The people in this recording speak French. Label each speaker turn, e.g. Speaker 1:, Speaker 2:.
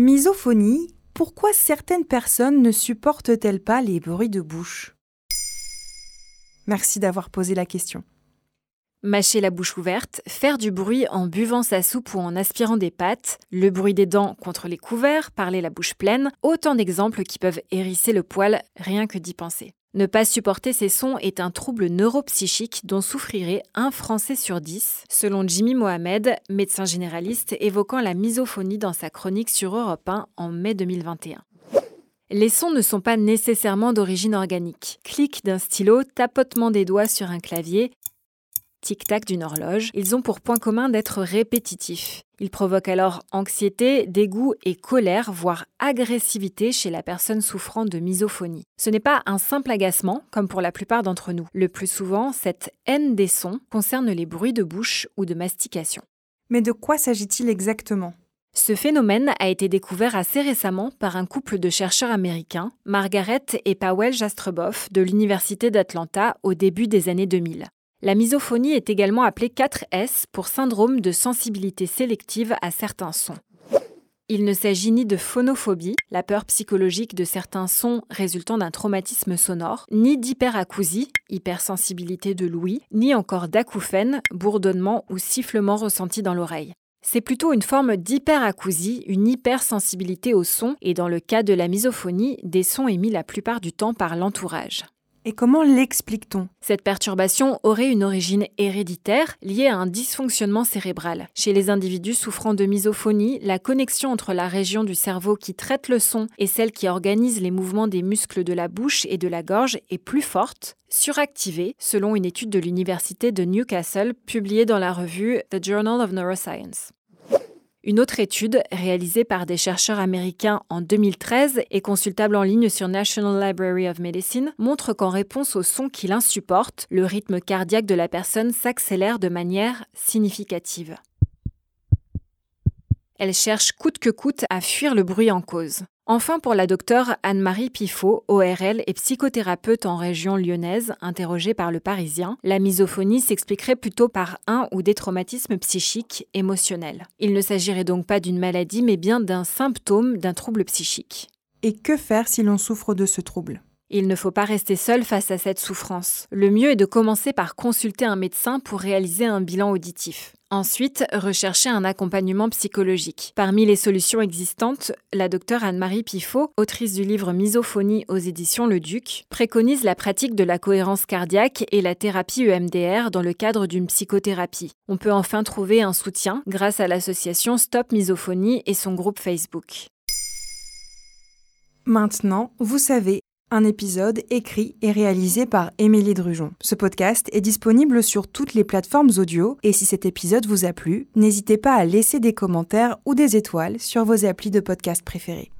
Speaker 1: Misophonie, pourquoi certaines personnes ne supportent-elles pas les bruits de bouche? Merci d'avoir posé la question.
Speaker 2: Mâcher la bouche ouverte, faire du bruit en buvant sa soupe ou en aspirant des pâtes, le bruit des dents contre les couverts, parler la bouche pleine, autant d'exemples qui peuvent hérisser le poil rien que d'y penser. Ne pas supporter ces sons est un trouble neuropsychique dont souffrirait un Français sur dix, selon Jimmy Mohamed, médecin généraliste évoquant la misophonie dans sa chronique sur Europe 1 en mai 2021. Les sons ne sont pas nécessairement d'origine organique. Clic d'un stylo, tapotement des doigts sur un clavier, tic-tac d'une horloge, ils ont pour point commun d'être répétitifs. Ils provoquent alors anxiété, dégoût et colère, voire agressivité chez la personne souffrant de misophonie. Ce n'est pas un simple agacement, comme pour la plupart d'entre nous. Le plus souvent, cette haine des sons concerne les bruits de bouche ou de mastication.
Speaker 1: Mais de quoi s'agit-il exactement?
Speaker 2: Ce phénomène a été découvert assez récemment par un couple de chercheurs américains, Margaret et Powell Jastreboff de l'Université d'Atlanta au début des années 2000. La misophonie est également appelée 4S pour syndrome de sensibilité sélective à certains sons. Il ne s'agit ni de phonophobie, la peur psychologique de certains sons résultant d'un traumatisme sonore, ni d'hyperacousie, hypersensibilité de l'ouïe, ni encore d'acouphène, bourdonnement ou sifflement ressenti dans l'oreille. C'est plutôt une forme d'hyperacousie, une hypersensibilité au son, et dans le cas de la misophonie, des sons émis la plupart du temps par l'entourage.
Speaker 1: Et comment l'explique-t-on?
Speaker 2: Cette perturbation aurait une origine héréditaire liée à un dysfonctionnement cérébral. Chez les individus souffrant de misophonie, la connexion entre la région du cerveau qui traite le son et celle qui organise les mouvements des muscles de la bouche et de la gorge est plus forte, suractivée, selon une étude de l'Université de Newcastle publiée dans la revue The Journal of Neuroscience. Une autre étude, réalisée par des chercheurs américains en 2013 et consultable en ligne sur National Library of Medicine, montre qu'en réponse au son qui l'insupporte, le rythme cardiaque de la personne s'accélère de manière significative. Elle cherche coûte que coûte à fuir le bruit en cause. Enfin, pour la docteure Anne-Marie Pifot, ORL et psychothérapeute en région lyonnaise, interrogée par le Parisien, la misophonie s'expliquerait plutôt par un ou des traumatismes psychiques émotionnels. Il ne s'agirait donc pas d'une maladie, mais bien d'un symptôme d'un trouble psychique.
Speaker 1: Et que faire si l'on souffre de ce trouble?
Speaker 2: Il ne faut pas rester seul face à cette souffrance. Le mieux est de commencer par consulter un médecin pour réaliser un bilan auditif. Ensuite, rechercher un accompagnement psychologique. Parmi les solutions existantes, la docteure Anne-Marie Pifot, autrice du livre Misophonie aux éditions Le Duc, préconise la pratique de la cohérence cardiaque et la thérapie EMDR dans le cadre d'une psychothérapie. On peut enfin trouver un soutien grâce à l'association Stop Misophonie et son groupe Facebook.
Speaker 1: Maintenant, vous savez un épisode écrit et réalisé par Émilie Drujon. Ce podcast est disponible sur toutes les plateformes audio et si cet épisode vous a plu, n'hésitez pas à laisser des commentaires ou des étoiles sur vos applis de podcast préférés.